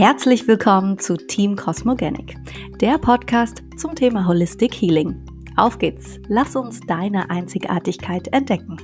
Herzlich willkommen zu Team Cosmogenic, der Podcast zum Thema Holistic Healing. Auf geht's, lass uns deine Einzigartigkeit entdecken.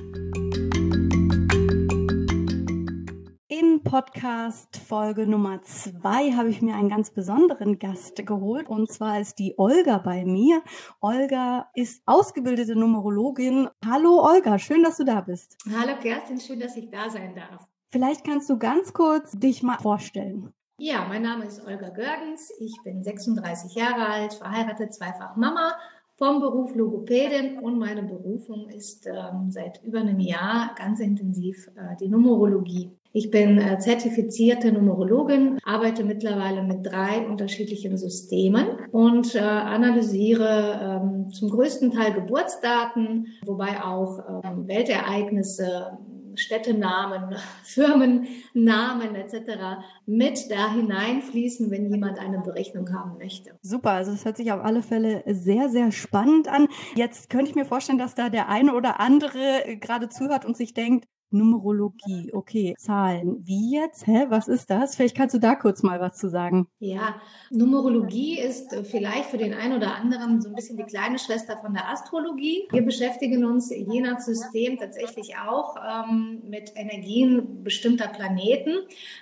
In Podcast Folge Nummer zwei habe ich mir einen ganz besonderen Gast geholt und zwar ist die Olga bei mir. Olga ist ausgebildete Numerologin. Hallo Olga, schön, dass du da bist. Hallo Kerstin, schön, dass ich da sein darf. Vielleicht kannst du ganz kurz dich mal vorstellen. Ja, mein Name ist Olga Görgens. Ich bin 36 Jahre alt, verheiratet, zweifach Mama, vom Beruf Logopädin und meine Berufung ist ähm, seit über einem Jahr ganz intensiv äh, die Numerologie. Ich bin äh, zertifizierte Numerologin, arbeite mittlerweile mit drei unterschiedlichen Systemen und äh, analysiere ähm, zum größten Teil Geburtsdaten, wobei auch ähm, Weltereignisse, Städtenamen, Firmennamen etc. mit da hineinfließen, wenn jemand eine Berechnung haben möchte. Super, also es hört sich auf alle Fälle sehr, sehr spannend an. Jetzt könnte ich mir vorstellen, dass da der eine oder andere gerade zuhört und sich denkt, Numerologie, okay, Zahlen. Wie jetzt? Hä, was ist das? Vielleicht kannst du da kurz mal was zu sagen. Ja, Numerologie ist vielleicht für den einen oder anderen so ein bisschen die kleine Schwester von der Astrologie. Wir beschäftigen uns je nach System tatsächlich auch ähm, mit Energien bestimmter Planeten,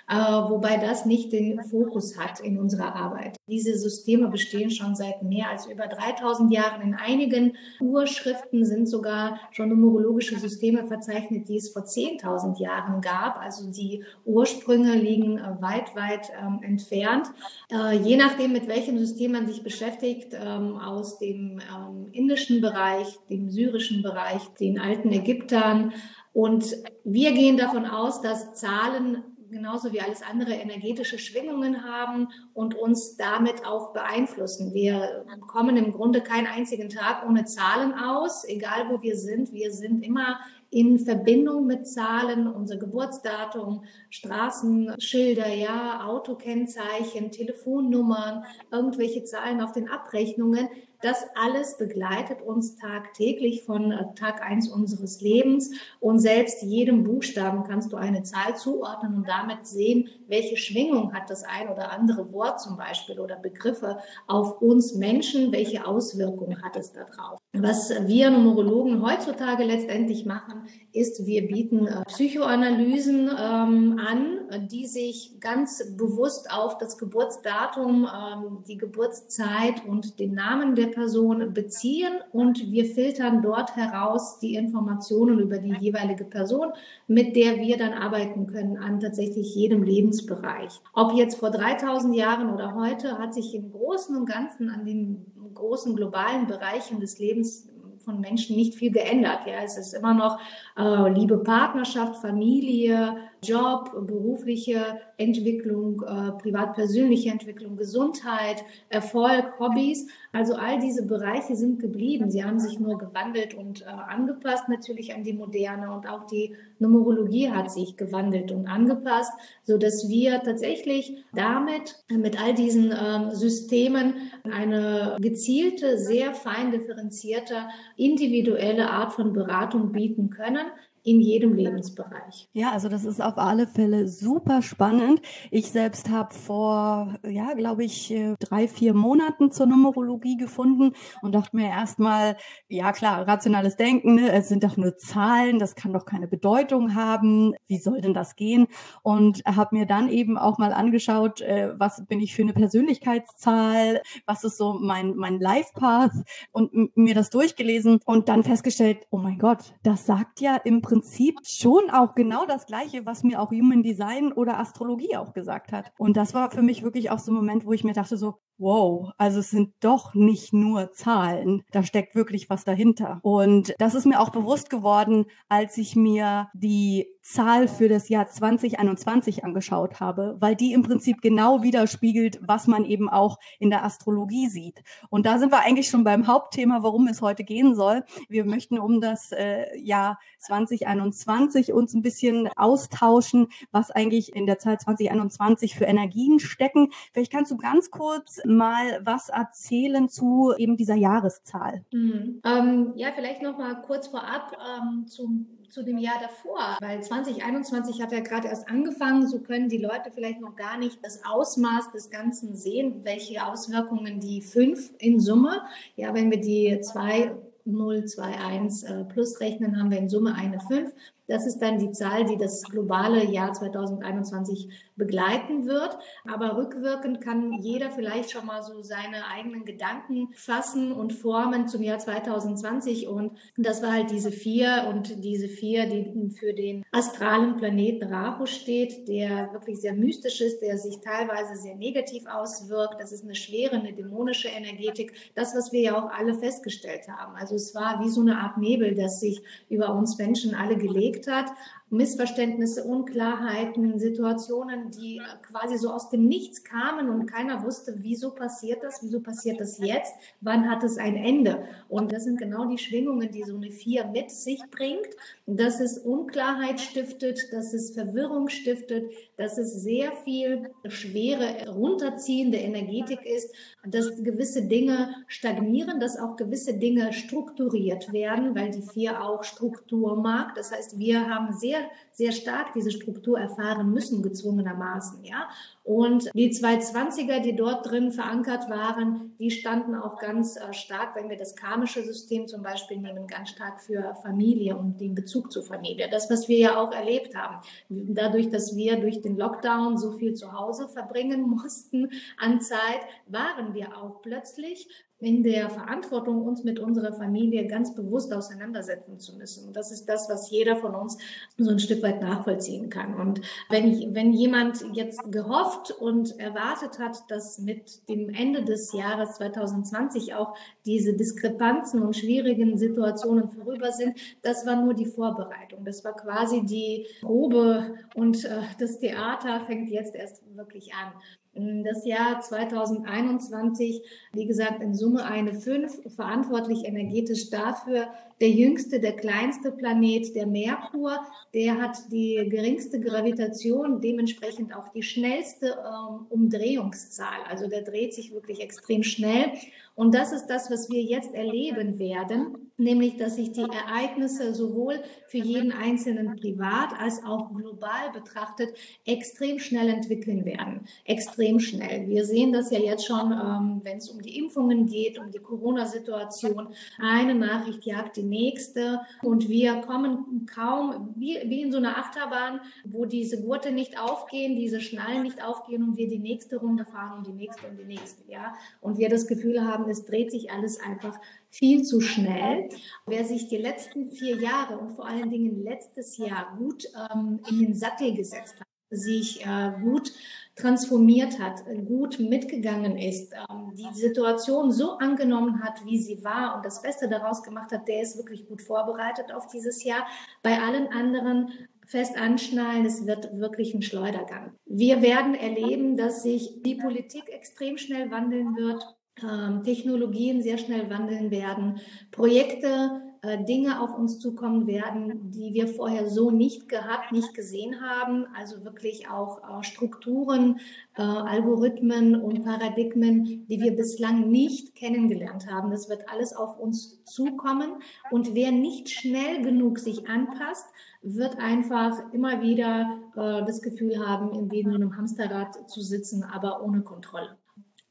äh, wobei das nicht den Fokus hat in unserer Arbeit. Diese Systeme bestehen schon seit mehr als über 3000 Jahren. In einigen Urschriften sind sogar schon numerologische Systeme verzeichnet, die es vor 10.000 Jahren gab. Also die Ursprünge liegen äh, weit, weit ähm, entfernt. Äh, je nachdem, mit welchem System man sich beschäftigt, ähm, aus dem ähm, indischen Bereich, dem syrischen Bereich, den alten Ägyptern. Und wir gehen davon aus, dass Zahlen genauso wie alles andere energetische Schwingungen haben und uns damit auch beeinflussen. Wir kommen im Grunde keinen einzigen Tag ohne Zahlen aus, egal wo wir sind. Wir sind immer in Verbindung mit Zahlen, unser Geburtsdatum, Straßenschilder, ja, Autokennzeichen, Telefonnummern, irgendwelche Zahlen auf den Abrechnungen. Das alles begleitet uns tagtäglich von äh, Tag eins unseres Lebens. Und selbst jedem Buchstaben kannst du eine Zahl zuordnen und damit sehen, welche Schwingung hat das ein oder andere Wort zum Beispiel oder Begriffe auf uns Menschen, welche Auswirkungen hat es darauf. Was wir Numerologen heutzutage letztendlich machen, ist, wir bieten äh, Psychoanalysen ähm, an, die sich ganz bewusst auf das Geburtsdatum, ähm, die Geburtszeit und den Namen der Person beziehen und wir filtern dort heraus die Informationen über die jeweilige Person, mit der wir dann arbeiten können an tatsächlich jedem Lebensbereich. Ob jetzt vor 3000 Jahren oder heute, hat sich im Großen und Ganzen an den großen globalen Bereichen des Lebens von Menschen nicht viel geändert. Ja, es ist immer noch äh, Liebe, Partnerschaft, Familie, Job, berufliche Entwicklung, äh, privat-persönliche Entwicklung, Gesundheit, Erfolg, Hobbys. Also all diese Bereiche sind geblieben. Sie haben sich nur gewandelt und äh, angepasst natürlich an die Moderne und auch die Numerologie hat sich gewandelt und angepasst, so dass wir tatsächlich damit mit all diesen ähm, Systemen eine gezielte, sehr fein differenzierte, individuelle Art von Beratung bieten können in jedem Lebensbereich. Ja, also das ist auf alle Fälle super spannend. Ich selbst habe vor, ja, glaube ich, äh, drei, vier Monaten zur Numerologie gefunden und dachte mir erstmal, ja klar, rationales Denken, ne? es sind doch nur Zahlen, das kann doch keine Bedeutung haben. Wie soll denn das gehen? Und habe mir dann eben auch mal angeschaut, äh, was bin ich für eine Persönlichkeitszahl, was ist so mein, mein Life Path und mir das durchgelesen und dann festgestellt, oh mein Gott, das sagt ja im Prinzip Prinzip schon auch genau das Gleiche, was mir auch Human Design oder Astrologie auch gesagt hat. Und das war für mich wirklich auch so ein Moment, wo ich mir dachte so, wow, also es sind doch nicht nur Zahlen, da steckt wirklich was dahinter. Und das ist mir auch bewusst geworden, als ich mir die Zahl für das Jahr 2021 angeschaut habe, weil die im Prinzip genau widerspiegelt, was man eben auch in der Astrologie sieht. Und da sind wir eigentlich schon beim Hauptthema, worum es heute gehen soll. Wir möchten um das äh, Jahr 2021 uns ein bisschen austauschen, was eigentlich in der Zahl 2021 für Energien stecken. Vielleicht kannst du ganz kurz mal was erzählen zu eben dieser Jahreszahl? Mhm. Ähm, ja, vielleicht noch mal kurz vorab ähm, zum zu dem Jahr davor, weil 2021 hat ja gerade erst angefangen, so können die Leute vielleicht noch gar nicht das Ausmaß des Ganzen sehen, welche Auswirkungen die fünf in Summe, ja, wenn wir die zwei 021 äh, plus rechnen, haben wir in Summe eine 5. Das ist dann die Zahl, die das globale Jahr 2021 begleiten wird. Aber rückwirkend kann jeder vielleicht schon mal so seine eigenen Gedanken fassen und formen zum Jahr 2020. Und das war halt diese vier und diese vier, die für den astralen Planeten Rahu steht, der wirklich sehr mystisch ist, der sich teilweise sehr negativ auswirkt. Das ist eine schwere, eine dämonische Energetik. Das, was wir ja auch alle festgestellt haben. Also es war wie so eine Art Nebel, das sich über uns Menschen alle gelegt gelegt hat. Missverständnisse, Unklarheiten, Situationen, die quasi so aus dem Nichts kamen und keiner wusste, wieso passiert das, wieso passiert das jetzt, wann hat es ein Ende. Und das sind genau die Schwingungen, die so eine Vier mit sich bringt, dass es Unklarheit stiftet, dass es Verwirrung stiftet, dass es sehr viel schwere, runterziehende Energetik ist, dass gewisse Dinge stagnieren, dass auch gewisse Dinge strukturiert werden, weil die Vier auch Struktur mag. Das heißt, wir haben sehr sehr, stark diese Struktur erfahren müssen, gezwungenermaßen, ja. Und die 220er, die dort drin verankert waren, die standen auch ganz äh, stark, wenn wir das karmische System zum Beispiel nehmen, ganz stark für Familie und den Bezug zur Familie. Das, was wir ja auch erlebt haben. Dadurch, dass wir durch den Lockdown so viel zu Hause verbringen mussten an Zeit, waren wir auch plötzlich in der Verantwortung, uns mit unserer Familie ganz bewusst auseinandersetzen zu müssen. Und das ist das, was jeder von uns so ein Stück weit nachvollziehen kann. Und wenn, wenn jemand jetzt gehofft und erwartet hat, dass mit dem Ende des Jahres 2020 auch diese Diskrepanzen und schwierigen Situationen vorüber sind, das war nur die Vorbereitung. Das war quasi die Probe und äh, das Theater fängt jetzt erst wirklich an. Das Jahr 2021, wie gesagt, in Summe eine 5, verantwortlich energetisch dafür. Der jüngste, der kleinste Planet, der Merkur, der hat die geringste Gravitation, dementsprechend auch die schnellste ähm, Umdrehungszahl. Also der dreht sich wirklich extrem schnell. Und das ist das, was wir jetzt erleben werden, nämlich dass sich die Ereignisse sowohl für jeden Einzelnen privat als auch global betrachtet extrem schnell entwickeln werden. Extrem schnell. Wir sehen das ja jetzt schon, ähm, wenn es um die Impfungen geht, um die Corona-Situation. Eine Nachricht jagt die nächste und wir kommen kaum wie, wie in so einer Achterbahn, wo diese Gurte nicht aufgehen, diese Schnallen nicht aufgehen und wir die nächste Runde fahren und die nächste und die nächste. Ja? Und wir das Gefühl haben, es dreht sich alles einfach viel zu schnell. Wer sich die letzten vier Jahre und vor allen Dingen letztes Jahr gut ähm, in den Sattel gesetzt hat, sich äh, gut transformiert hat, gut mitgegangen ist, ähm, die Situation so angenommen hat, wie sie war und das Beste daraus gemacht hat, der ist wirklich gut vorbereitet auf dieses Jahr. Bei allen anderen fest anschnallen, es wird wirklich ein Schleudergang. Wir werden erleben, dass sich die Politik extrem schnell wandeln wird. Ähm, Technologien sehr schnell wandeln werden, Projekte, Dinge auf uns zukommen werden, die wir vorher so nicht gehabt, nicht gesehen haben. Also wirklich auch äh, Strukturen, äh, Algorithmen und Paradigmen, die wir bislang nicht kennengelernt haben. Das wird alles auf uns zukommen. Und wer nicht schnell genug sich anpasst, wird einfach immer wieder das Gefühl haben, in einem Hamsterrad zu sitzen, aber ohne Kontrolle.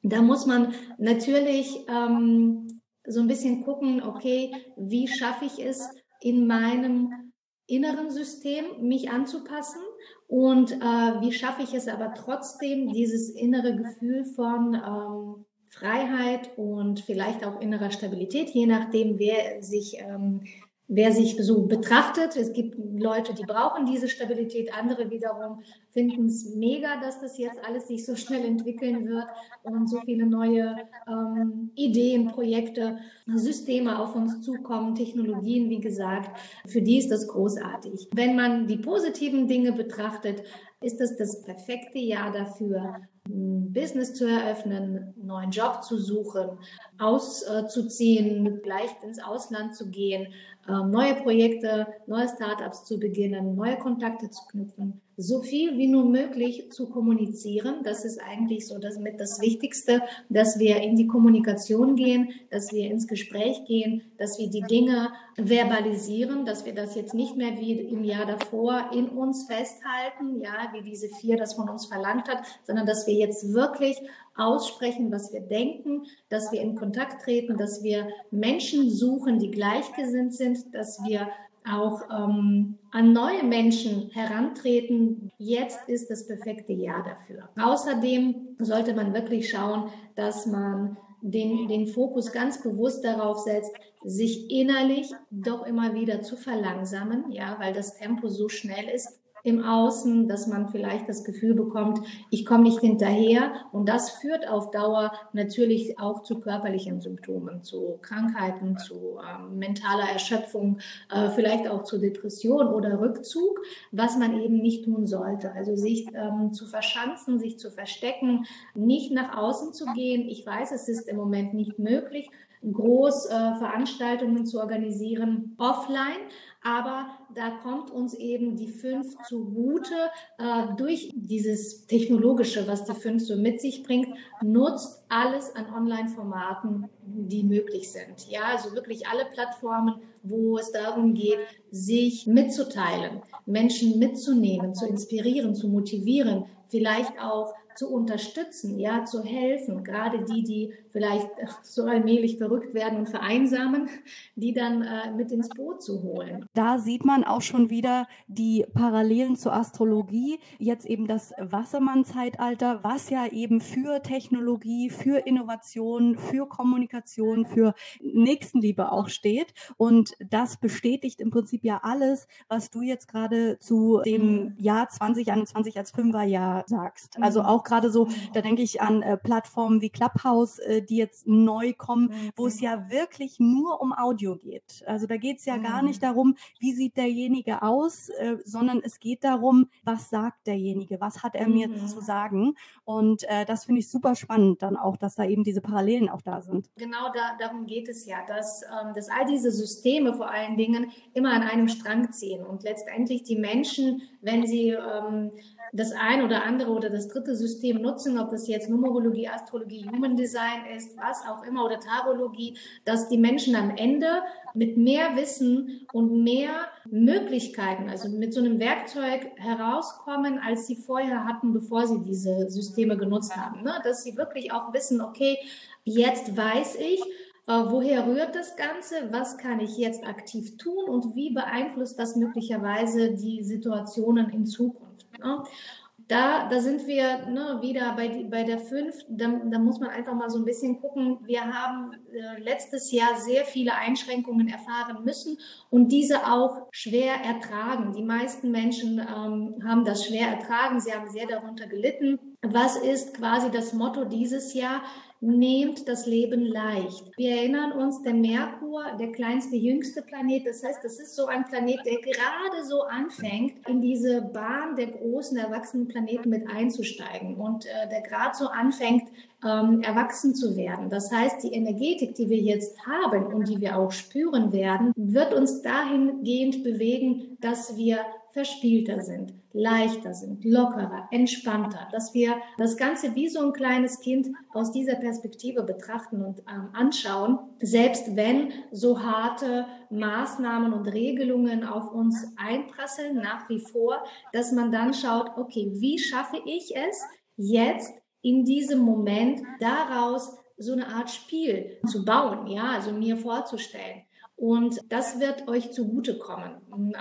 Da muss man natürlich ähm, so ein bisschen gucken, okay, wie schaffe ich es in meinem inneren System, mich anzupassen? Und äh, wie schaffe ich es aber trotzdem, dieses innere Gefühl von ähm, Freiheit und vielleicht auch innerer Stabilität, je nachdem, wer sich ähm, wer sich so betrachtet. Es gibt Leute, die brauchen diese Stabilität, andere wiederum finden es mega, dass das jetzt alles sich so schnell entwickeln wird und so viele neue ähm, Ideen, Projekte, Systeme auf uns zukommen, Technologien, wie gesagt. Für die ist das großartig. Wenn man die positiven Dinge betrachtet, ist das das perfekte Jahr dafür, ein Business zu eröffnen, einen neuen Job zu suchen, auszuziehen, vielleicht ins Ausland zu gehen, neue Projekte, neue Startups zu beginnen, neue Kontakte zu knüpfen, so viel wie nur möglich zu kommunizieren. Das ist eigentlich so das mit das Wichtigste, dass wir in die Kommunikation gehen, dass wir ins Gespräch gehen, dass wir die Dinge verbalisieren, dass wir das jetzt nicht mehr wie im Jahr davor in uns festhalten, ja, wie diese vier das von uns verlangt hat, sondern dass wir jetzt wirklich aussprechen, was wir denken, dass wir in Kontakt treten, dass wir Menschen suchen, die gleichgesinnt sind, dass wir auch ähm, an neue Menschen herantreten. Jetzt ist das perfekte Jahr dafür. Außerdem sollte man wirklich schauen, dass man den, den Fokus ganz bewusst darauf setzt, sich innerlich doch immer wieder zu verlangsamen, ja, weil das Tempo so schnell ist im Außen, dass man vielleicht das Gefühl bekommt, ich komme nicht hinterher. Und das führt auf Dauer natürlich auch zu körperlichen Symptomen, zu Krankheiten, zu ähm, mentaler Erschöpfung, äh, vielleicht auch zu Depression oder Rückzug, was man eben nicht tun sollte. Also sich ähm, zu verschanzen, sich zu verstecken, nicht nach außen zu gehen. Ich weiß, es ist im Moment nicht möglich, groß äh, zu organisieren offline, aber da kommt uns eben die fünf zugute äh, durch dieses Technologische, was die fünf so mit sich bringt, nutzt alles an Online-Formaten, die möglich sind. Ja, also wirklich alle Plattformen, wo es darum geht, sich mitzuteilen, Menschen mitzunehmen, zu inspirieren, zu motivieren, vielleicht auch zu unterstützen, ja, zu helfen, gerade die, die vielleicht so allmählich verrückt werden und vereinsamen, die dann äh, mit ins Boot zu holen. Da sieht man auch schon wieder die Parallelen zur Astrologie, jetzt eben das Wassermann-Zeitalter, was ja eben für Technologie, für Innovation, für Kommunikation, für Nächstenliebe auch steht. Und das bestätigt im Prinzip ja alles, was du jetzt gerade zu dem Jahr 2021 als Fünferjahr sagst. Also mhm. auch gerade so, da denke ich an äh, Plattformen wie Clubhouse, äh, die jetzt neu kommen, wo es mhm. ja wirklich nur um Audio geht. Also da geht es ja gar nicht mhm. darum, wie sieht derjenige aus, äh, sondern es geht darum, was sagt derjenige, was hat er mir zu sagen. Und äh, das finde ich super spannend dann auch, dass da eben diese Parallelen auch da sind. Genau da, darum geht es ja, dass, ähm, dass all diese Systeme vor allen Dingen immer an einem Strang ziehen und letztendlich die Menschen, wenn sie ähm, das ein oder andere oder das dritte System nutzen, ob das jetzt Numerologie, Astrologie, Human Design ist, was auch immer oder Tarologie, dass die Menschen am Ende mit mehr Wissen und mehr Möglichkeiten, also mit so einem Werkzeug herauskommen, als sie vorher hatten, bevor sie diese Systeme genutzt haben. Ne? Dass sie wirklich auch wissen, okay, jetzt weiß ich, äh, woher rührt das Ganze? Was kann ich jetzt aktiv tun? Und wie beeinflusst das möglicherweise die Situationen in Zukunft? Ne? Da, da sind wir ne, wieder bei, bei der 5. Da, da muss man einfach mal so ein bisschen gucken. Wir haben äh, letztes Jahr sehr viele Einschränkungen erfahren müssen und diese auch schwer ertragen. Die meisten Menschen ähm, haben das schwer ertragen. Sie haben sehr darunter gelitten. Was ist quasi das Motto dieses Jahr? nehmt das Leben leicht. Wir erinnern uns, der Merkur, der kleinste, jüngste Planet, das heißt, das ist so ein Planet, der gerade so anfängt, in diese Bahn der großen, erwachsenen Planeten mit einzusteigen und äh, der gerade so anfängt, ähm, erwachsen zu werden. Das heißt, die Energetik, die wir jetzt haben und die wir auch spüren werden, wird uns dahingehend bewegen, dass wir verspielter sind, leichter sind, lockerer, entspannter, dass wir das Ganze wie so ein kleines Kind aus dieser Perspektive betrachten und ähm, anschauen, selbst wenn so harte Maßnahmen und Regelungen auf uns einprasseln, nach wie vor, dass man dann schaut, okay, wie schaffe ich es jetzt in diesem Moment daraus so eine Art Spiel zu bauen, ja, also mir vorzustellen. Und das wird euch zugutekommen,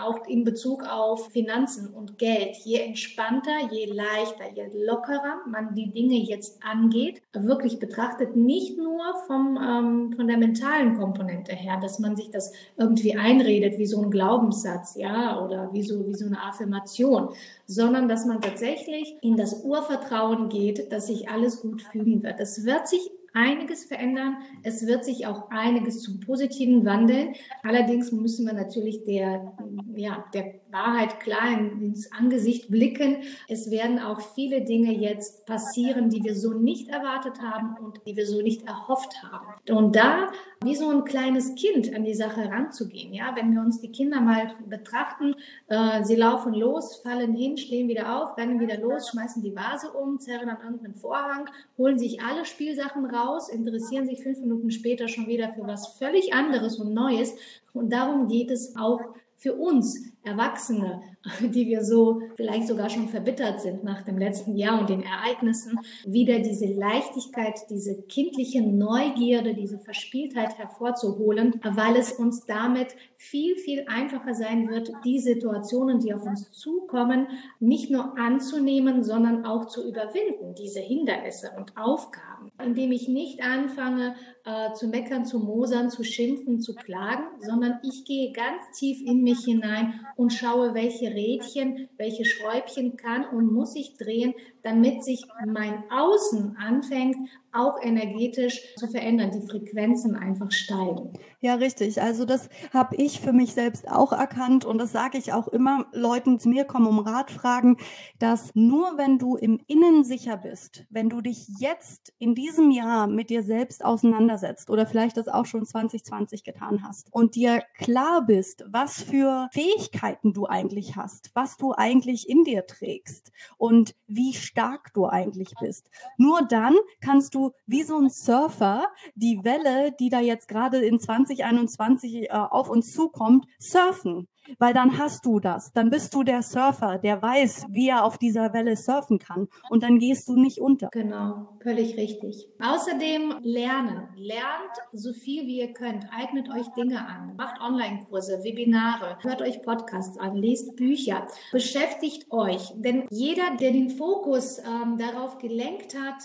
auch in Bezug auf Finanzen und Geld. Je entspannter, je leichter, je lockerer man die Dinge jetzt angeht, wirklich betrachtet, nicht nur vom, ähm, von der mentalen Komponente her, dass man sich das irgendwie einredet wie so ein Glaubenssatz, ja, oder wie so, wie so eine Affirmation, sondern dass man tatsächlich in das Urvertrauen geht, dass sich alles gut fügen wird. Es wird sich einiges verändern. Es wird sich auch einiges zum Positiven wandeln. Allerdings müssen wir natürlich der, ja, der Wahrheit klar ins Angesicht blicken. Es werden auch viele Dinge jetzt passieren, die wir so nicht erwartet haben und die wir so nicht erhofft haben. Und da wie so ein kleines Kind an die Sache ranzugehen. Ja, wenn wir uns die Kinder mal betrachten, äh, sie laufen los, fallen hin, stehen wieder auf, rennen wieder los, schmeißen die Vase um, zerren an irgendeinen Vorhang, holen sich alle Spielsachen raus, interessieren sich fünf Minuten später schon wieder für was völlig anderes und Neues. Und darum geht es auch für uns Erwachsene, die wir so vielleicht sogar schon verbittert sind nach dem letzten Jahr und den Ereignissen, wieder diese Leichtigkeit, diese kindliche Neugierde, diese Verspieltheit hervorzuholen, weil es uns damit viel, viel einfacher sein wird, die Situationen, die auf uns zukommen, nicht nur anzunehmen, sondern auch zu überwinden, diese Hindernisse und Aufgaben, indem ich nicht anfange äh, zu meckern, zu mosern, zu schimpfen, zu klagen, sondern ich gehe ganz tief in mich hinein und schaue, welche Rädchen, welche Schräubchen kann und muss ich drehen, damit sich mein Außen anfängt, auch energetisch zu verändern, die Frequenzen einfach steigen. Ja, richtig. Also das habe ich für mich selbst auch erkannt und das sage ich auch immer Leuten, zu mir kommen um Rat fragen, dass nur wenn du im Innen sicher bist, wenn du dich jetzt in diesem Jahr mit dir selbst auseinandersetzt oder vielleicht das auch schon 2020 getan hast und dir klar bist, was für Fähigkeiten du eigentlich hast, was du eigentlich in dir trägst und wie stark du eigentlich bist. Nur dann kannst du wie so ein Surfer die Welle, die da jetzt gerade in 2021 äh, auf uns zukommt, surfen weil dann hast du das. Dann bist du der Surfer, der weiß, wie er auf dieser Welle surfen kann. Und dann gehst du nicht unter. Genau, völlig richtig. Außerdem lernen. Lernt so viel wie ihr könnt. Eignet euch Dinge an. Macht Online-Kurse, Webinare. Hört euch Podcasts an. Lest Bücher. Beschäftigt euch. Denn jeder, der den Fokus ähm, darauf gelenkt hat,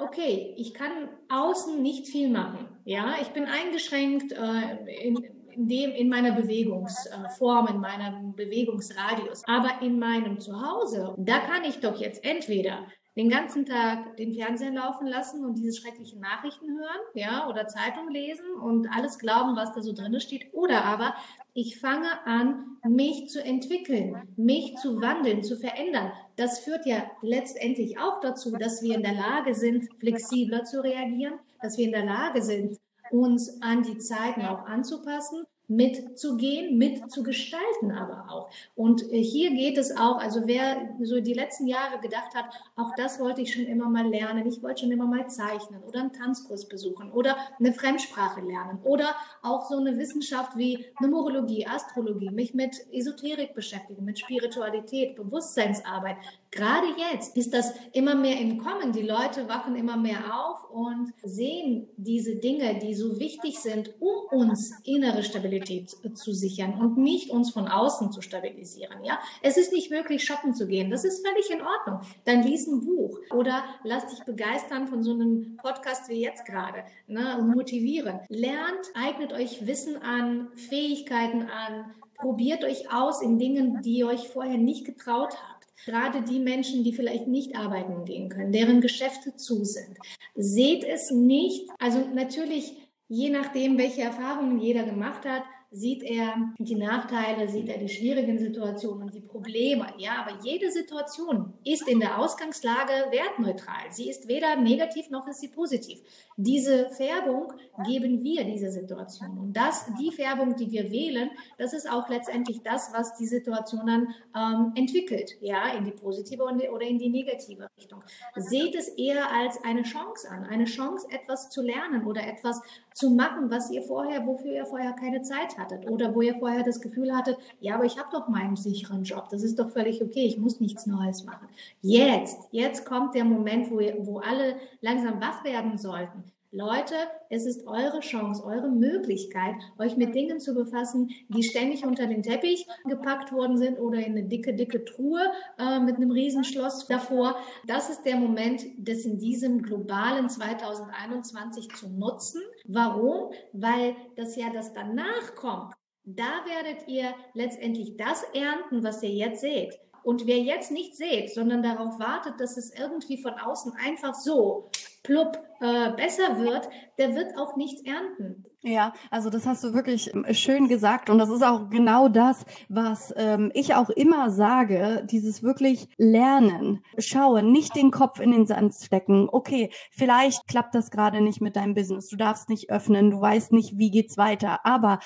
okay, ich kann außen nicht viel machen. Ja, ich bin eingeschränkt äh, in, in dem, in meiner Bewegungsform, in meinem Bewegungsradius. Aber in meinem Zuhause, da kann ich doch jetzt entweder den ganzen Tag den Fernseher laufen lassen und diese schrecklichen Nachrichten hören, ja, oder Zeitung lesen und alles glauben, was da so drin steht. Oder aber ich fange an, mich zu entwickeln, mich zu wandeln, zu verändern. Das führt ja letztendlich auch dazu, dass wir in der Lage sind, flexibler zu reagieren, dass wir in der Lage sind, uns an die Zeiten auch anzupassen mitzugehen, mitzugestalten aber auch. Und äh, hier geht es auch, also wer so die letzten Jahre gedacht hat, auch das wollte ich schon immer mal lernen, ich wollte schon immer mal zeichnen oder einen Tanzkurs besuchen oder eine Fremdsprache lernen oder auch so eine Wissenschaft wie Numerologie, Astrologie, mich mit Esoterik beschäftigen, mit Spiritualität, Bewusstseinsarbeit. Gerade jetzt ist das immer mehr im Kommen. Die Leute wachen immer mehr auf und sehen diese Dinge, die so wichtig sind, um uns innere Stabilität zu sichern und nicht uns von außen zu stabilisieren. Ja, es ist nicht möglich, shoppen zu gehen. Das ist völlig in Ordnung. Dann lies ein Buch oder lass dich begeistern von so einem Podcast wie jetzt gerade. Ne? Motivieren. Lernt, eignet euch Wissen an, Fähigkeiten an, probiert euch aus in Dingen, die ihr euch vorher nicht getraut habt gerade die Menschen, die vielleicht nicht arbeiten gehen können, deren Geschäfte zu sind. Seht es nicht, also natürlich Je nachdem, welche Erfahrungen jeder gemacht hat, sieht er die Nachteile, sieht er die schwierigen Situationen und die Probleme. Ja, aber jede Situation ist in der Ausgangslage wertneutral. Sie ist weder negativ noch ist sie positiv. Diese Färbung geben wir diese Situation. Und das, die Färbung, die wir wählen, das ist auch letztendlich das, was die Situation dann ähm, entwickelt. Ja, in die positive oder in die negative Richtung. Seht es eher als eine Chance an. Eine Chance, etwas zu lernen oder etwas zu machen, was ihr vorher, wofür ihr vorher keine Zeit hattet oder wo ihr vorher das Gefühl hattet, ja, aber ich habe doch meinen sicheren Job, das ist doch völlig okay, ich muss nichts Neues machen. Jetzt, jetzt kommt der Moment, wo, ihr, wo alle langsam wach werden sollten. Leute, es ist eure Chance, eure Möglichkeit, euch mit Dingen zu befassen, die ständig unter den Teppich gepackt worden sind oder in eine dicke, dicke Truhe äh, mit einem Riesenschloss davor. Das ist der Moment, das in diesem globalen 2021 zu nutzen. Warum? Weil das ja das danach kommt. Da werdet ihr letztendlich das ernten, was ihr jetzt seht. Und wer jetzt nicht seht, sondern darauf wartet, dass es irgendwie von außen einfach so plupp äh, besser wird, der wird auch nichts ernten. Ja, also das hast du wirklich ähm, schön gesagt und das ist auch genau das, was ähm, ich auch immer sage, dieses wirklich Lernen, schauen, nicht den Kopf in den Sand stecken. Okay, vielleicht klappt das gerade nicht mit deinem Business, du darfst nicht öffnen, du weißt nicht, wie geht's weiter, aber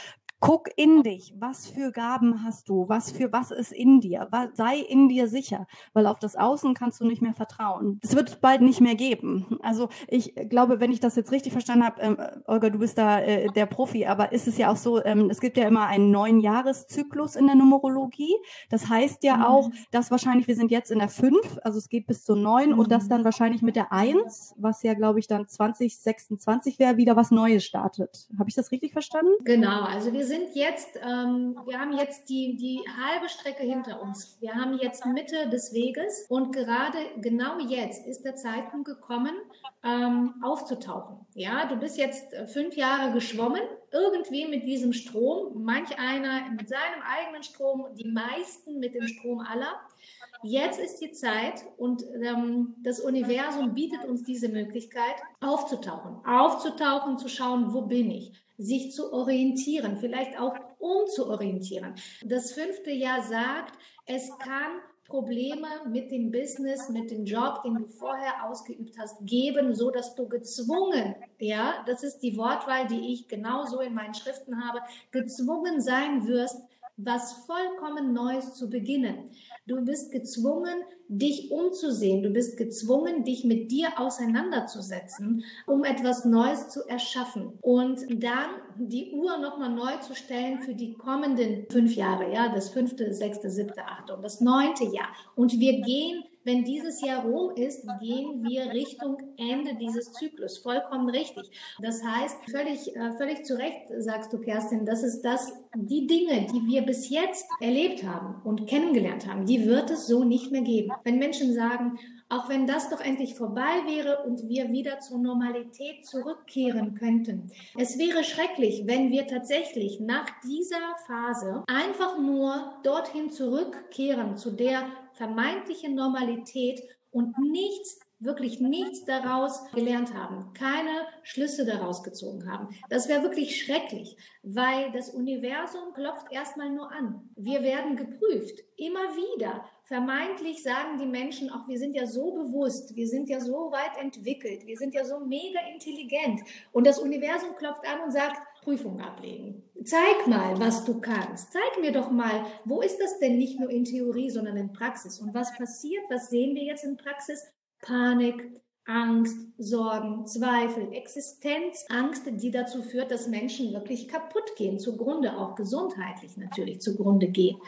Guck in dich. Was für Gaben hast du? Was für was ist in dir? Sei in dir sicher, weil auf das Außen kannst du nicht mehr vertrauen. Es wird bald nicht mehr geben. Also ich glaube, wenn ich das jetzt richtig verstanden habe, ähm, Olga, du bist da äh, der Profi, aber ist es ja auch so, ähm, es gibt ja immer einen neun Jahreszyklus in der Numerologie. Das heißt ja mhm. auch, dass wahrscheinlich, wir sind jetzt in der fünf, also es geht bis zu neun mhm. und dass dann wahrscheinlich mit der eins, was ja glaube ich dann 2026 wäre, wieder was Neues startet. Habe ich das richtig verstanden? Genau, also wir sind sind jetzt, ähm, wir haben jetzt die, die halbe Strecke hinter uns. Wir haben jetzt Mitte des Weges und gerade genau jetzt ist der Zeitpunkt gekommen, ähm, aufzutauchen. Ja, du bist jetzt äh, fünf Jahre geschwommen, irgendwie mit diesem Strom, manch einer mit seinem eigenen Strom, die meisten mit dem Strom aller. Jetzt ist die Zeit und ähm, das Universum bietet uns diese Möglichkeit, aufzutauchen. Aufzutauchen, zu schauen, wo bin ich? Sich zu orientieren, vielleicht auch umzuorientieren. Das fünfte Jahr sagt, es kann Probleme mit dem Business, mit dem Job, den du vorher ausgeübt hast, geben, so dass du gezwungen, ja, das ist die Wortwahl, die ich genauso in meinen Schriften habe, gezwungen sein wirst, was vollkommen Neues zu beginnen. Du bist gezwungen, dich umzusehen. Du bist gezwungen, dich mit dir auseinanderzusetzen, um etwas Neues zu erschaffen. Und dann die Uhr nochmal neu zu stellen für die kommenden fünf Jahre, ja, das fünfte, sechste, siebte, achte und das neunte Jahr. Und wir gehen wenn dieses Jahr rum ist, gehen wir Richtung Ende dieses Zyklus. Vollkommen richtig. Das heißt, völlig, äh, völlig zu Recht sagst du, Kerstin, das ist das, die Dinge, die wir bis jetzt erlebt haben und kennengelernt haben, die wird es so nicht mehr geben. Wenn Menschen sagen, auch wenn das doch endlich vorbei wäre und wir wieder zur Normalität zurückkehren könnten. Es wäre schrecklich, wenn wir tatsächlich nach dieser Phase einfach nur dorthin zurückkehren zu der vermeintlichen Normalität und nichts wirklich nichts daraus gelernt haben, keine Schlüsse daraus gezogen haben. Das wäre wirklich schrecklich, weil das Universum klopft erstmal nur an. Wir werden geprüft, immer wieder. Vermeintlich sagen die Menschen auch, wir sind ja so bewusst, wir sind ja so weit entwickelt, wir sind ja so mega intelligent. Und das Universum klopft an und sagt, Prüfung ablegen. Zeig mal, was du kannst. Zeig mir doch mal, wo ist das denn nicht nur in Theorie, sondern in Praxis? Und was passiert? Was sehen wir jetzt in Praxis? Panik, Angst, Sorgen, Zweifel, Existenzangst, die dazu führt, dass Menschen wirklich kaputt gehen, zugrunde, auch gesundheitlich natürlich zugrunde gehen.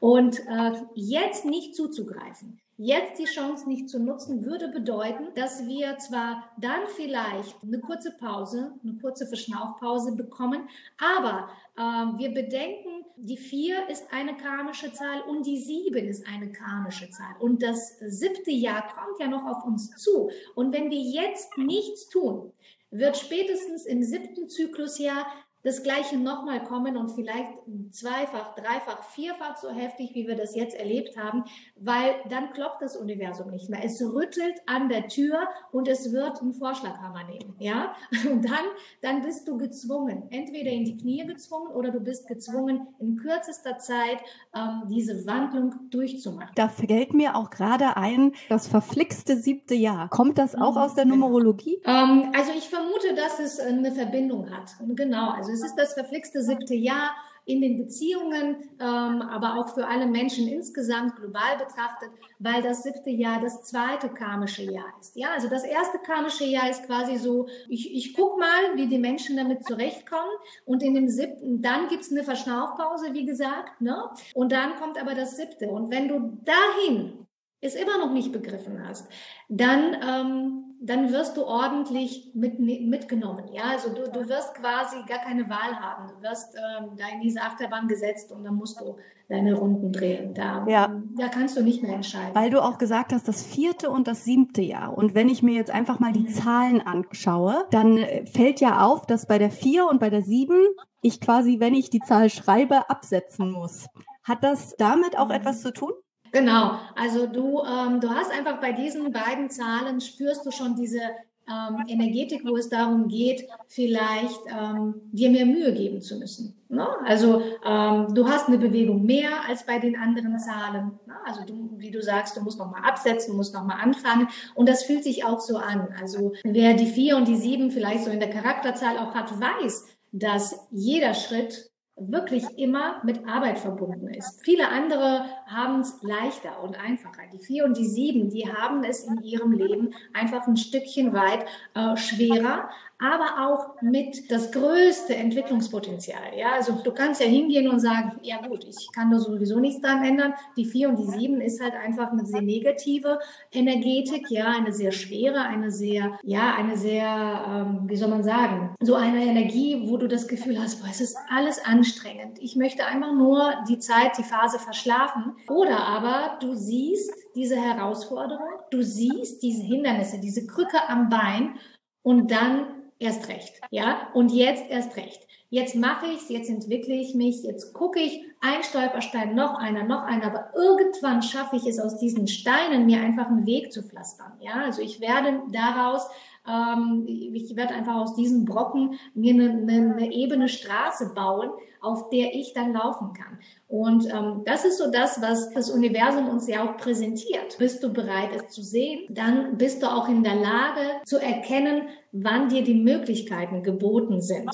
Und äh, jetzt nicht zuzugreifen, Jetzt die Chance nicht zu nutzen, würde bedeuten, dass wir zwar dann vielleicht eine kurze Pause, eine kurze Verschnaufpause bekommen, aber äh, wir bedenken, die vier ist eine karmische Zahl und die sieben ist eine karmische Zahl. Und das siebte Jahr kommt ja noch auf uns zu. Und wenn wir jetzt nichts tun, wird spätestens im siebten Zyklusjahr das Gleiche nochmal kommen und vielleicht zweifach, dreifach, vierfach so heftig, wie wir das jetzt erlebt haben, weil dann klopft das Universum nicht mehr. Es rüttelt an der Tür und es wird einen Vorschlaghammer nehmen, ja? Und dann, dann bist du gezwungen, entweder in die Knie gezwungen oder du bist gezwungen, in kürzester Zeit ähm, diese Wandlung durchzumachen. Da fällt mir auch gerade ein, das verflixte siebte Jahr. Kommt das auch mhm, aus der. Numerologie? Ähm, also ich vermute, dass es eine Verbindung hat. Genau, also es ist das verflixte siebte Jahr in den Beziehungen, ähm, aber auch für alle Menschen insgesamt global betrachtet, weil das siebte Jahr das zweite karmische Jahr ist. Ja, also das erste karmische Jahr ist quasi so, ich, ich guck mal, wie die Menschen damit zurechtkommen und in dem siebten, dann gibt's eine Verschnaufpause, wie gesagt, ne? Und dann kommt aber das siebte. Und wenn du dahin es immer noch nicht begriffen hast, dann ähm, dann wirst du ordentlich mit, mitgenommen. Ja, also du, du wirst quasi gar keine Wahl haben. Du wirst ähm, da in diese Achterbahn gesetzt und dann musst du deine Runden drehen. Da, ja. da kannst du nicht mehr entscheiden. Weil du auch gesagt hast, das vierte und das siebte Jahr. Und wenn ich mir jetzt einfach mal die mhm. Zahlen anschaue, dann äh, fällt ja auf, dass bei der vier und bei der sieben ich quasi, wenn ich die Zahl schreibe, absetzen muss. Hat das damit auch mhm. etwas zu tun? Genau, also du, ähm, du hast einfach bei diesen beiden Zahlen spürst du schon diese ähm, Energetik, wo es darum geht, vielleicht ähm, dir mehr Mühe geben zu müssen. Ne? Also ähm, du hast eine Bewegung mehr als bei den anderen Zahlen. Ne? Also du, wie du sagst, du musst nochmal absetzen, du musst nochmal anfangen. Und das fühlt sich auch so an. Also wer die vier und die sieben vielleicht so in der Charakterzahl auch hat, weiß, dass jeder Schritt wirklich immer mit Arbeit verbunden ist. Viele andere haben es leichter und einfacher. Die vier und die sieben, die haben es in ihrem Leben einfach ein Stückchen weit äh, schwerer, aber auch mit das größte Entwicklungspotenzial. Ja, also du kannst ja hingehen und sagen, ja gut, ich kann da sowieso nichts daran ändern. Die vier und die sieben ist halt einfach eine sehr negative Energetik, ja, eine sehr schwere, eine sehr, ja, eine sehr, ähm, wie soll man sagen, so eine Energie, wo du das Gefühl hast, boah, es ist alles anstrengend. Ich möchte einfach nur die Zeit, die Phase verschlafen. Oder aber du siehst diese Herausforderung, du siehst diese Hindernisse, diese Krücke am Bein und dann erst recht. Ja, und jetzt erst recht. Jetzt mache ich es, jetzt entwickle ich mich, jetzt gucke ich, ein Stolperstein, noch einer, noch einer, aber irgendwann schaffe ich es aus diesen Steinen, mir einfach einen Weg zu pflastern. Ja, also ich werde daraus ähm, ich werde einfach aus diesen Brocken mir eine, eine, eine ebene Straße bauen, auf der ich dann laufen kann. Und ähm, das ist so das, was das Universum uns ja auch präsentiert. Bist du bereit, es zu sehen? Dann bist du auch in der Lage zu erkennen, wann dir die Möglichkeiten geboten sind.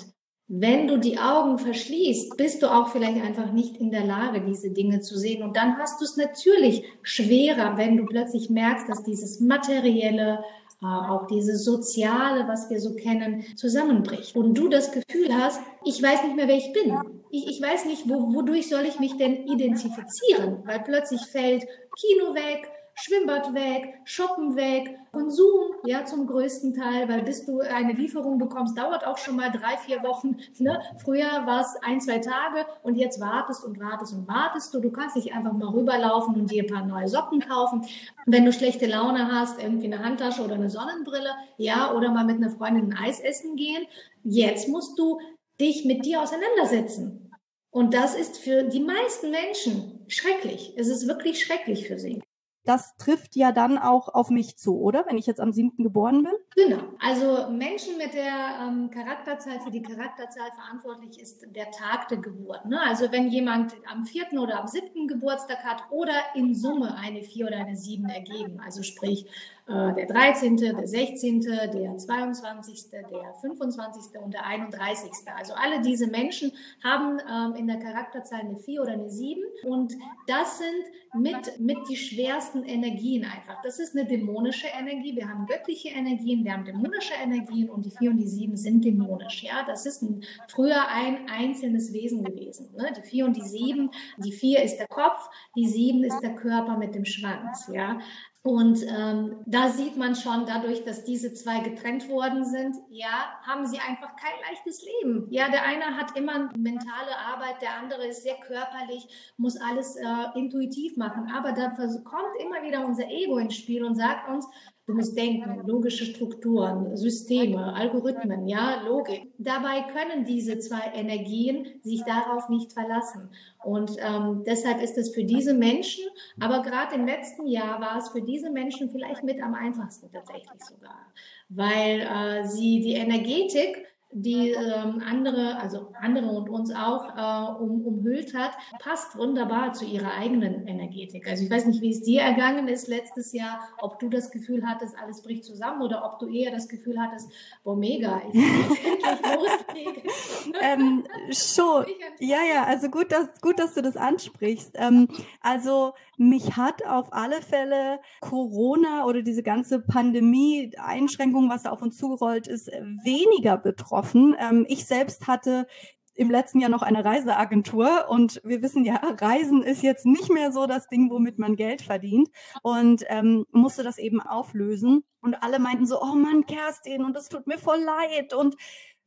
Wenn du die Augen verschließt, bist du auch vielleicht einfach nicht in der Lage, diese Dinge zu sehen. Und dann hast du es natürlich schwerer, wenn du plötzlich merkst, dass dieses materielle, auch dieses Soziale, was wir so kennen, zusammenbricht. Und du das Gefühl hast, ich weiß nicht mehr, wer ich bin. Ich, ich weiß nicht, wo, wodurch soll ich mich denn identifizieren, weil plötzlich fällt Kino weg, Schwimmbad weg, Shoppen weg, Konsum, ja, zum größten Teil, weil bis du eine Lieferung bekommst, dauert auch schon mal drei, vier Wochen. Ne? Früher war es ein, zwei Tage und jetzt wartest und wartest und wartest du. Du kannst nicht einfach mal rüberlaufen und dir ein paar neue Socken kaufen. Wenn du schlechte Laune hast, irgendwie eine Handtasche oder eine Sonnenbrille, ja, oder mal mit einer Freundin ein Eis essen gehen. Jetzt musst du dich mit dir auseinandersetzen. Und das ist für die meisten Menschen schrecklich. Es ist wirklich schrecklich für sie das trifft ja dann auch auf mich zu, oder? Wenn ich jetzt am siebten geboren bin? Genau. Also Menschen mit der ähm, Charakterzahl, für die Charakterzahl verantwortlich ist der Tag der Geburt. Ne? Also wenn jemand am vierten oder am siebten Geburtstag hat oder in Summe eine vier oder eine sieben ergeben, also sprich äh, der 13., der 16., der 22., der 25. und der 31. Also alle diese Menschen haben ähm, in der Charakterzahl eine 4 oder eine 7 und das sind mit, mit die schwersten Energien einfach. Das ist eine dämonische Energie. Wir haben göttliche Energien, wir haben dämonische Energien und die 4 und die 7 sind dämonisch. Ja, das ist ein, früher ein einzelnes Wesen gewesen. Ne? Die 4 und die 7, die 4 ist der Kopf, die 7 ist der Körper mit dem Schwanz. Ja, und ähm, da sieht man schon, dadurch, dass diese zwei getrennt worden sind, ja, haben sie einfach kein leichtes Leben. Ja, der eine hat immer mentale Arbeit, der andere ist sehr körperlich, muss alles äh, intuitiv machen. Aber da kommt immer wieder unser Ego ins Spiel und sagt uns, Du denken, logische Strukturen, Systeme, Algorithmen, ja, Logik. Dabei können diese zwei Energien sich darauf nicht verlassen. Und ähm, deshalb ist es für diese Menschen, aber gerade im letzten Jahr war es für diese Menschen vielleicht mit am einfachsten tatsächlich sogar, weil äh, sie die Energetik die ähm, andere, also andere und uns auch äh, um, umhüllt hat, passt wunderbar zu ihrer eigenen Energetik. Also ich weiß nicht, wie es dir ergangen ist letztes Jahr, ob du das Gefühl hattest, alles bricht zusammen oder ob du eher das Gefühl hattest, boah, mega, ich muss endlich ähm, schon, ja, ja, also gut, dass, gut, dass du das ansprichst. Ähm, also mich hat auf alle Fälle Corona oder diese ganze Pandemie-Einschränkung, was da auf uns zugerollt ist, weniger betroffen. Ähm, ich selbst hatte im letzten Jahr noch eine Reiseagentur und wir wissen ja, Reisen ist jetzt nicht mehr so das Ding, womit man Geld verdient und ähm, musste das eben auflösen und alle meinten so, oh Mann, Kerstin und es tut mir voll leid und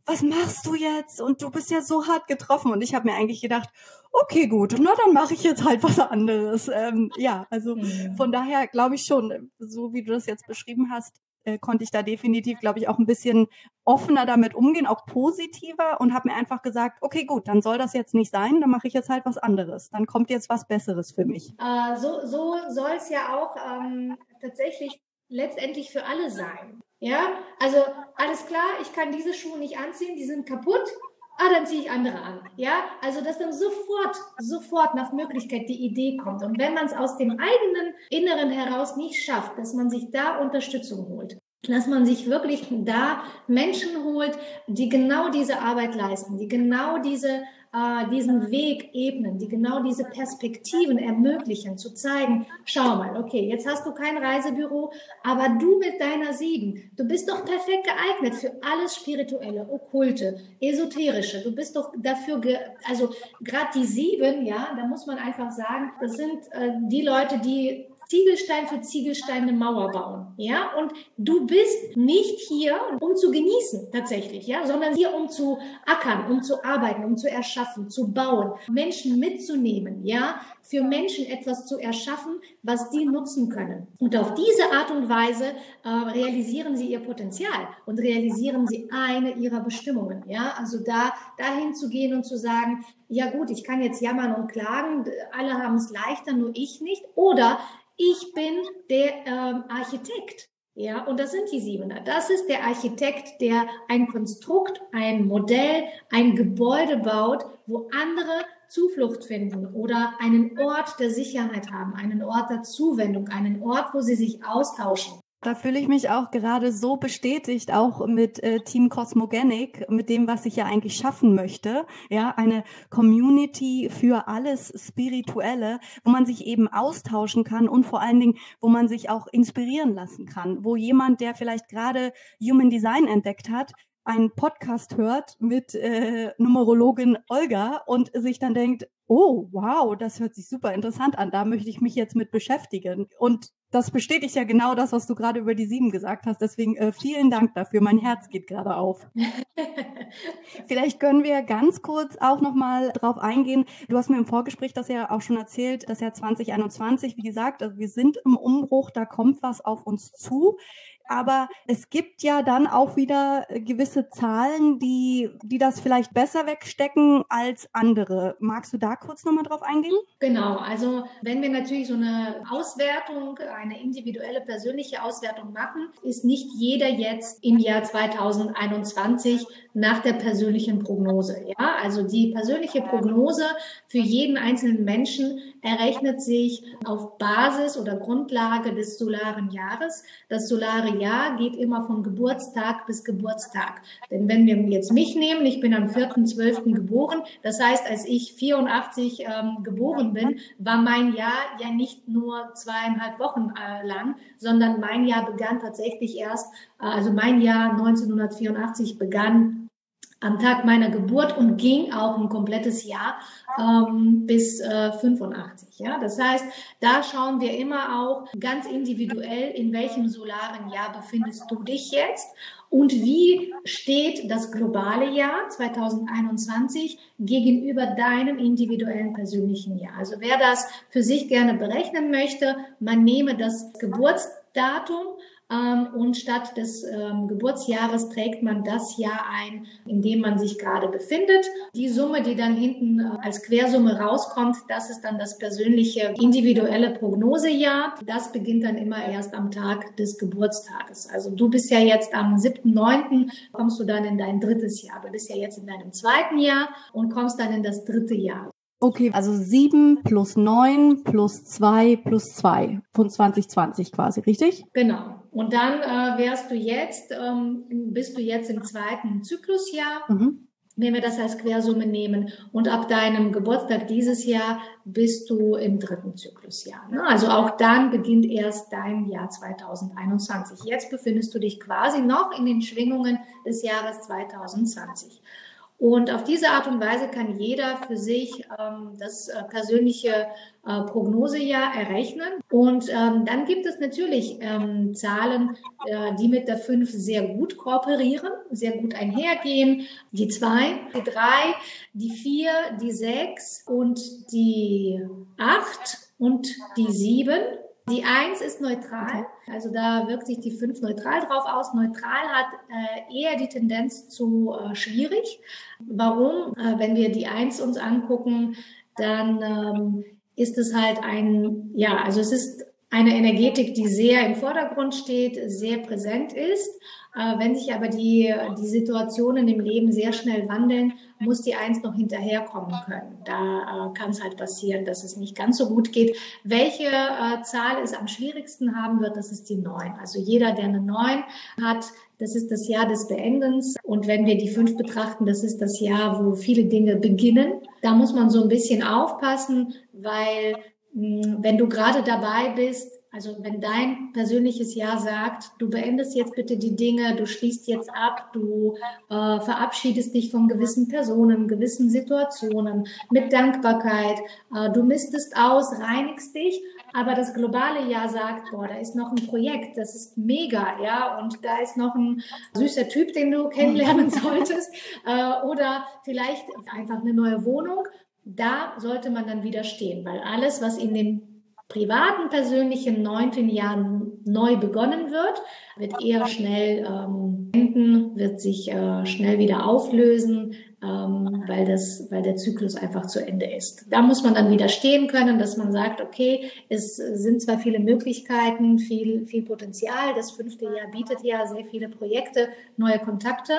was machst du jetzt? Und du bist ja so hart getroffen. Und ich habe mir eigentlich gedacht, okay, gut, na dann mache ich jetzt halt was anderes. Ähm, ja, also mhm. von daher glaube ich schon, so wie du das jetzt beschrieben hast, äh, konnte ich da definitiv, glaube ich, auch ein bisschen offener damit umgehen, auch positiver und habe mir einfach gesagt, okay, gut, dann soll das jetzt nicht sein, dann mache ich jetzt halt was anderes. Dann kommt jetzt was Besseres für mich. Äh, so so soll es ja auch ähm, tatsächlich letztendlich für alle sein. Ja, also alles klar, ich kann diese Schuhe nicht anziehen, die sind kaputt. Ah, dann ziehe ich andere an. Ja, also dass dann sofort, sofort nach Möglichkeit die Idee kommt. Und wenn man es aus dem eigenen Inneren heraus nicht schafft, dass man sich da Unterstützung holt, dass man sich wirklich da Menschen holt, die genau diese Arbeit leisten, die genau diese äh, diesen Weg ebnen, die genau diese Perspektiven ermöglichen, zu zeigen, schau mal, okay, jetzt hast du kein Reisebüro, aber du mit deiner Sieben, du bist doch perfekt geeignet für alles Spirituelle, Okkulte, Esoterische. Du bist doch dafür, ge also gerade die Sieben, ja, da muss man einfach sagen, das sind äh, die Leute, die Ziegelstein für Ziegelstein eine Mauer bauen, ja? Und du bist nicht hier, um zu genießen, tatsächlich, ja, sondern hier, um zu ackern, um zu arbeiten, um zu erschaffen, zu bauen, Menschen mitzunehmen, ja? Für Menschen etwas zu erschaffen, was die nutzen können. Und auf diese Art und Weise äh, realisieren sie ihr Potenzial und realisieren sie eine ihrer Bestimmungen, ja? Also da, dahin zu gehen und zu sagen, ja gut, ich kann jetzt jammern und klagen, alle haben es leichter, nur ich nicht. Oder ich bin der ähm, Architekt. Ja, und das sind die Siebener. Das ist der Architekt, der ein Konstrukt, ein Modell, ein Gebäude baut, wo andere Zuflucht finden oder einen Ort der Sicherheit haben, einen Ort der Zuwendung, einen Ort, wo sie sich austauschen. Da fühle ich mich auch gerade so bestätigt, auch mit äh, Team Cosmogenic, mit dem, was ich ja eigentlich schaffen möchte. Ja, eine Community für alles Spirituelle, wo man sich eben austauschen kann und vor allen Dingen, wo man sich auch inspirieren lassen kann. Wo jemand, der vielleicht gerade Human Design entdeckt hat, einen Podcast hört mit äh, Numerologin Olga und sich dann denkt, oh, wow, das hört sich super interessant an, da möchte ich mich jetzt mit beschäftigen. Und das bestätigt ja genau das, was du gerade über die sieben gesagt hast. Deswegen äh, vielen Dank dafür. Mein Herz geht gerade auf. Vielleicht können wir ganz kurz auch nochmal drauf eingehen. Du hast mir im Vorgespräch das ja auch schon erzählt, das Jahr 2021, wie gesagt, also wir sind im Umbruch, da kommt was auf uns zu. Aber es gibt ja dann auch wieder gewisse Zahlen, die, die das vielleicht besser wegstecken als andere. Magst du da kurz nochmal drauf eingehen? Genau, also wenn wir natürlich so eine Auswertung, eine individuelle persönliche Auswertung machen, ist nicht jeder jetzt im Jahr 2021 nach der persönlichen Prognose. Ja, also die persönliche Prognose für jeden einzelnen Menschen errechnet sich auf Basis oder Grundlage des solaren Jahres. Das solare Jahr geht immer von Geburtstag bis Geburtstag. Denn wenn wir jetzt mich nehmen, ich bin am 4.12. geboren, das heißt, als ich 84 ähm, geboren bin, war mein Jahr ja nicht nur zweieinhalb Wochen äh, lang, sondern mein Jahr begann tatsächlich erst, äh, also mein Jahr 1984 begann am Tag meiner Geburt und ging auch ein komplettes Jahr ähm, bis äh, 85. Ja, das heißt, da schauen wir immer auch ganz individuell, in welchem solaren Jahr befindest du dich jetzt und wie steht das globale Jahr 2021 gegenüber deinem individuellen persönlichen Jahr. Also wer das für sich gerne berechnen möchte, man nehme das Geburtsdatum und statt des ähm, Geburtsjahres trägt man das Jahr ein, in dem man sich gerade befindet. Die Summe, die dann hinten äh, als Quersumme rauskommt, das ist dann das persönliche individuelle Prognosejahr. Das beginnt dann immer erst am Tag des Geburtstages. Also du bist ja jetzt am 7.9. kommst du dann in dein drittes Jahr. Du bist ja jetzt in deinem zweiten Jahr und kommst dann in das dritte Jahr. Okay, also sieben plus neun plus zwei plus zwei von 2020 quasi, richtig? Genau. Und dann äh, wärst du jetzt, ähm, bist du jetzt im zweiten Zyklusjahr. Mhm. Wenn wir das als Quersumme nehmen und ab deinem Geburtstag dieses Jahr bist du im dritten Zyklusjahr. Ne? Also auch dann beginnt erst dein Jahr 2021. Jetzt befindest du dich quasi noch in den Schwingungen des Jahres 2020. Und auf diese Art und Weise kann jeder für sich ähm, das äh, persönliche äh, Prognosejahr errechnen. Und ähm, dann gibt es natürlich ähm, Zahlen, äh, die mit der 5 sehr gut kooperieren, sehr gut einhergehen. Die 2, die 3, die 4, die 6 und die 8 und die 7 die Eins ist neutral, also da wirkt sich die Fünf neutral drauf aus. Neutral hat äh, eher die Tendenz zu äh, schwierig. Warum? Äh, wenn wir die Eins uns angucken, dann ähm, ist es halt ein, ja, also es ist eine Energetik, die sehr im Vordergrund steht, sehr präsent ist. Wenn sich aber die, die Situationen im Leben sehr schnell wandeln, muss die Eins noch hinterherkommen können. Da äh, kann es halt passieren, dass es nicht ganz so gut geht. Welche äh, Zahl es am schwierigsten haben wird, das ist die Neun. Also jeder, der eine Neun hat, das ist das Jahr des Beendens. Und wenn wir die fünf betrachten, das ist das Jahr, wo viele Dinge beginnen. Da muss man so ein bisschen aufpassen, weil wenn du gerade dabei bist, also wenn dein persönliches Ja sagt, du beendest jetzt bitte die Dinge, du schließt jetzt ab, du äh, verabschiedest dich von gewissen Personen, gewissen Situationen mit Dankbarkeit, äh, du mistest aus, reinigst dich, aber das globale Ja sagt, boah, da ist noch ein Projekt, das ist mega, ja, und da ist noch ein süßer Typ, den du kennenlernen solltest, äh, oder vielleicht einfach eine neue Wohnung. Da sollte man dann widerstehen, weil alles, was in dem privaten, persönlichen neunten Jahr neu begonnen wird, wird eher schnell ähm, enden, wird sich äh, schnell wieder auflösen, ähm, weil, das, weil der Zyklus einfach zu Ende ist. Da muss man dann wieder stehen können, dass man sagt, okay, es sind zwar viele Möglichkeiten, viel, viel Potenzial, das fünfte Jahr bietet ja sehr viele Projekte, neue Kontakte,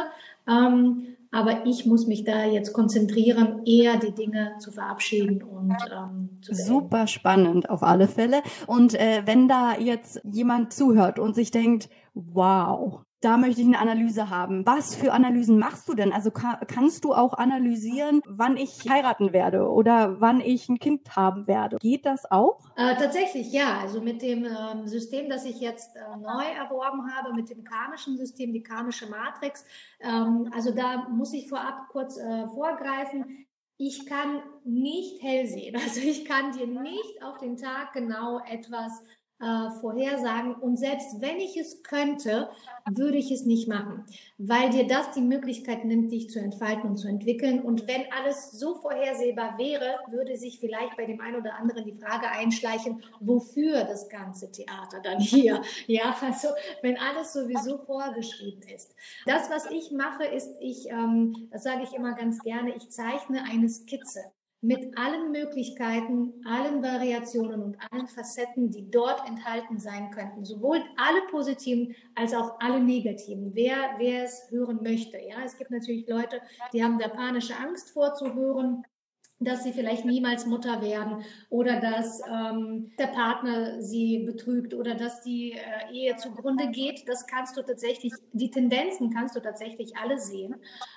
ähm, aber ich muss mich da jetzt konzentrieren, eher die Dinge zu verabschieden und ähm, zu beenden. Super spannend auf alle Fälle. Und äh, wenn da jetzt jemand zuhört und sich denkt, wow, da möchte ich eine Analyse haben. Was für Analysen machst du denn? Also ka kannst du auch analysieren, wann ich heiraten werde oder wann ich ein Kind haben werde? Geht das auch? Äh, tatsächlich, ja. Also mit dem ähm, System, das ich jetzt äh, neu erworben habe, mit dem karmischen System, die karmische Matrix. Ähm, also da muss ich vorab kurz äh, vorgreifen. Ich kann nicht hell sehen. Also ich kann dir nicht auf den Tag genau etwas äh, vorhersagen. Und selbst wenn ich es könnte, würde ich es nicht machen, weil dir das die Möglichkeit nimmt, dich zu entfalten und zu entwickeln. Und wenn alles so vorhersehbar wäre, würde sich vielleicht bei dem einen oder anderen die Frage einschleichen, wofür das ganze Theater dann hier? Ja, also wenn alles sowieso vorgeschrieben ist. Das, was ich mache, ist, ich, ähm, das sage ich immer ganz gerne, ich zeichne eine Skizze mit allen Möglichkeiten, allen Variationen und allen Facetten, die dort enthalten sein könnten. Sowohl alle positiven als auch alle negativen. Wer, wer es hören möchte. Ja, es gibt natürlich Leute, die haben da panische Angst vorzuhören dass sie vielleicht niemals Mutter werden oder dass ähm, der Partner sie betrügt oder dass die äh, Ehe zugrunde geht. Das kannst du tatsächlich, die Tendenzen kannst du tatsächlich alle sehen.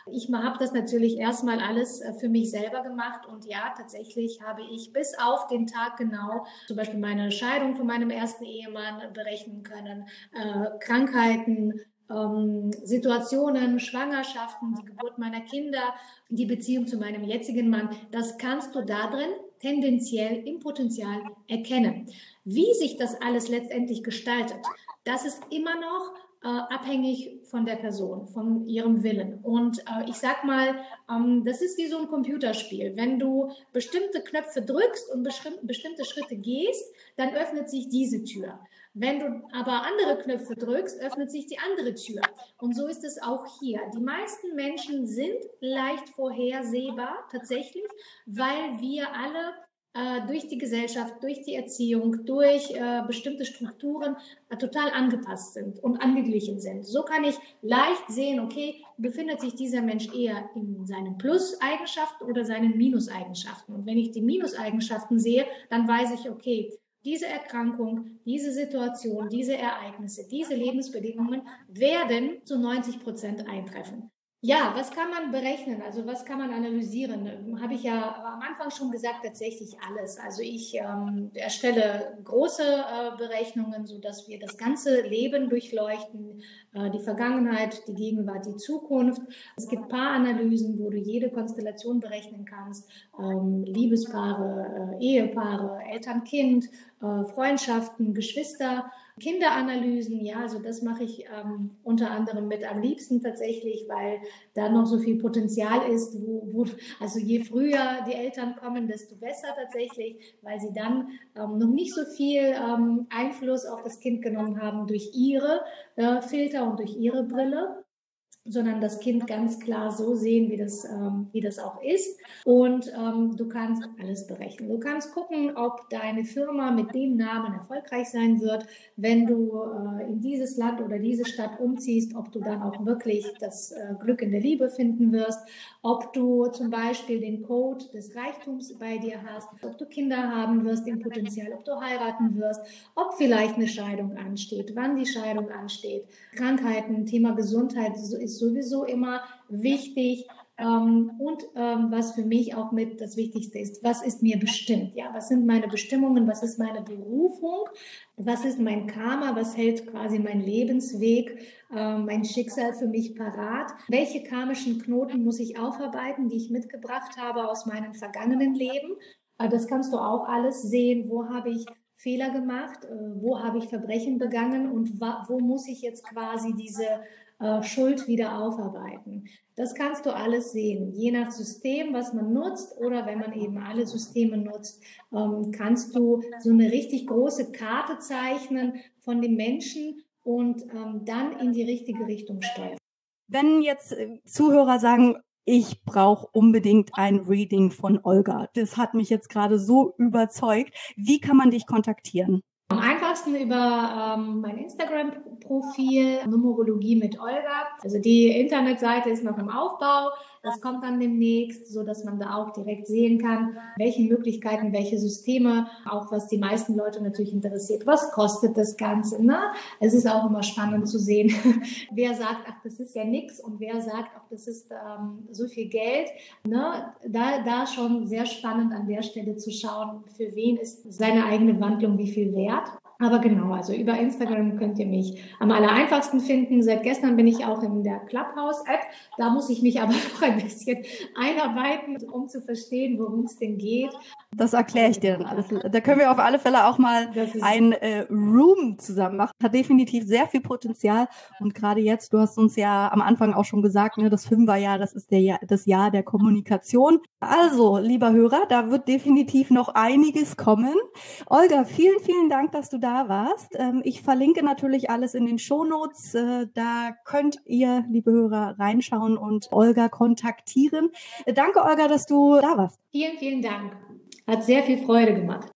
Ich habe das natürlich erstmal alles äh, für mich selber gemacht und ja, tatsächlich habe ich bis auf den Tag genau zum Beispiel meine Scheidung von meinem ersten Ehemann berechnen können, äh, Krankheiten, ähm, Situationen, Schwangerschaften, die Geburt meiner Kinder, die Beziehung zu meinem jetzigen Mann, das kannst du da drin tendenziell im Potenzial erkennen. Wie sich das alles letztendlich gestaltet, das ist immer noch äh, abhängig von der Person, von ihrem Willen. Und äh, ich sag mal, ähm, das ist wie so ein Computerspiel. Wenn du bestimmte Knöpfe drückst und bestimmte Schritte gehst, dann öffnet sich diese Tür. Wenn du aber andere Knöpfe drückst, öffnet sich die andere Tür. Und so ist es auch hier. Die meisten Menschen sind leicht vorhersehbar tatsächlich, weil wir alle äh, durch die Gesellschaft, durch die Erziehung, durch äh, bestimmte Strukturen äh, total angepasst sind und angeglichen sind. So kann ich leicht sehen, okay, befindet sich dieser Mensch eher in seinen Plus-Eigenschaften oder seinen Minus-Eigenschaften. Und wenn ich die Minus-Eigenschaften sehe, dann weiß ich, okay, diese Erkrankung, diese Situation, diese Ereignisse, diese Lebensbedingungen werden zu 90 Prozent eintreffen. Ja, was kann man berechnen? Also was kann man analysieren? Habe ich ja am Anfang schon gesagt, tatsächlich alles. Also ich ähm, erstelle große äh, Berechnungen, so dass wir das ganze Leben durchleuchten, äh, die Vergangenheit, die Gegenwart, die Zukunft. Es gibt Paaranalysen, wo du jede Konstellation berechnen kannst. Ähm, Liebespaare, äh, Ehepaare, Eltern-Kind, äh, Freundschaften, Geschwister. Kinderanalysen, ja, also das mache ich ähm, unter anderem mit am liebsten tatsächlich, weil da noch so viel Potenzial ist, wo, wo, also je früher die Eltern kommen, desto besser tatsächlich, weil sie dann ähm, noch nicht so viel ähm, Einfluss auf das Kind genommen haben durch ihre äh, Filter und durch ihre Brille. Sondern das Kind ganz klar so sehen, wie das, ähm, wie das auch ist. Und ähm, du kannst alles berechnen. Du kannst gucken, ob deine Firma mit dem Namen erfolgreich sein wird, wenn du äh, in dieses Land oder diese Stadt umziehst, ob du dann auch wirklich das äh, Glück in der Liebe finden wirst, ob du zum Beispiel den Code des Reichtums bei dir hast, ob du Kinder haben wirst im Potenzial, ob du heiraten wirst, ob vielleicht eine Scheidung ansteht, wann die Scheidung ansteht, Krankheiten, Thema Gesundheit ist sowieso immer wichtig. Ähm, und ähm, was für mich auch mit das Wichtigste ist, was ist mir bestimmt? Ja, was sind meine Bestimmungen? Was ist meine Berufung? Was ist mein Karma? Was hält quasi mein Lebensweg, äh, mein Schicksal für mich parat? Welche karmischen Knoten muss ich aufarbeiten, die ich mitgebracht habe aus meinem vergangenen Leben? Äh, das kannst du auch alles sehen. Wo habe ich Fehler gemacht? Äh, wo habe ich Verbrechen begangen? Und wo muss ich jetzt quasi diese äh, Schuld wieder aufarbeiten. Das kannst du alles sehen, je nach System, was man nutzt oder wenn man eben alle Systeme nutzt, ähm, kannst du so eine richtig große Karte zeichnen von dem Menschen und ähm, dann in die richtige Richtung steuern. Wenn jetzt äh, Zuhörer sagen, ich brauche unbedingt ein Reading von Olga. Das hat mich jetzt gerade so überzeugt. Wie kann man dich kontaktieren? Einfachsten über ähm, mein Instagram-Profil Numerologie mit Olga. Also die Internetseite ist noch im Aufbau. Das kommt dann demnächst, so dass man da auch direkt sehen kann, welche Möglichkeiten, welche Systeme, auch was die meisten Leute natürlich interessiert. Was kostet das Ganze? Ne? Es ist auch immer spannend zu sehen, wer sagt, ach, das ist ja nix und wer sagt, ach, das ist ähm, so viel Geld. Ne? Da, da schon sehr spannend an der Stelle zu schauen, für wen ist seine eigene Wandlung wie viel wert. Aber genau, also über Instagram könnt ihr mich am aller einfachsten finden. Seit gestern bin ich auch in der Clubhouse-App. Da muss ich mich aber noch ein bisschen einarbeiten, um zu verstehen, worum es denn geht. Das erkläre ich dir dann alles. Da können wir auf alle Fälle auch mal ein äh, Room zusammen machen. Hat definitiv sehr viel Potenzial. Und gerade jetzt, du hast uns ja am Anfang auch schon gesagt, ne, das Fünferjahr, das ist der Jahr, das Jahr der Kommunikation. Also, lieber Hörer, da wird definitiv noch einiges kommen. Olga, vielen, vielen Dank, dass du da da warst. Ähm, ich verlinke natürlich alles in den Shownotes. Äh, da könnt ihr, liebe Hörer, reinschauen und Olga kontaktieren. Äh, danke, Olga, dass du da warst. Vielen, vielen Dank. Hat sehr viel Freude gemacht.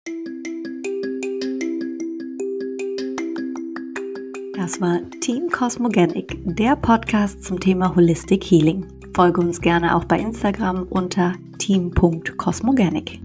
Das war Team Cosmogenic, der Podcast zum Thema Holistic Healing. Folge uns gerne auch bei Instagram unter team.cosmogenic.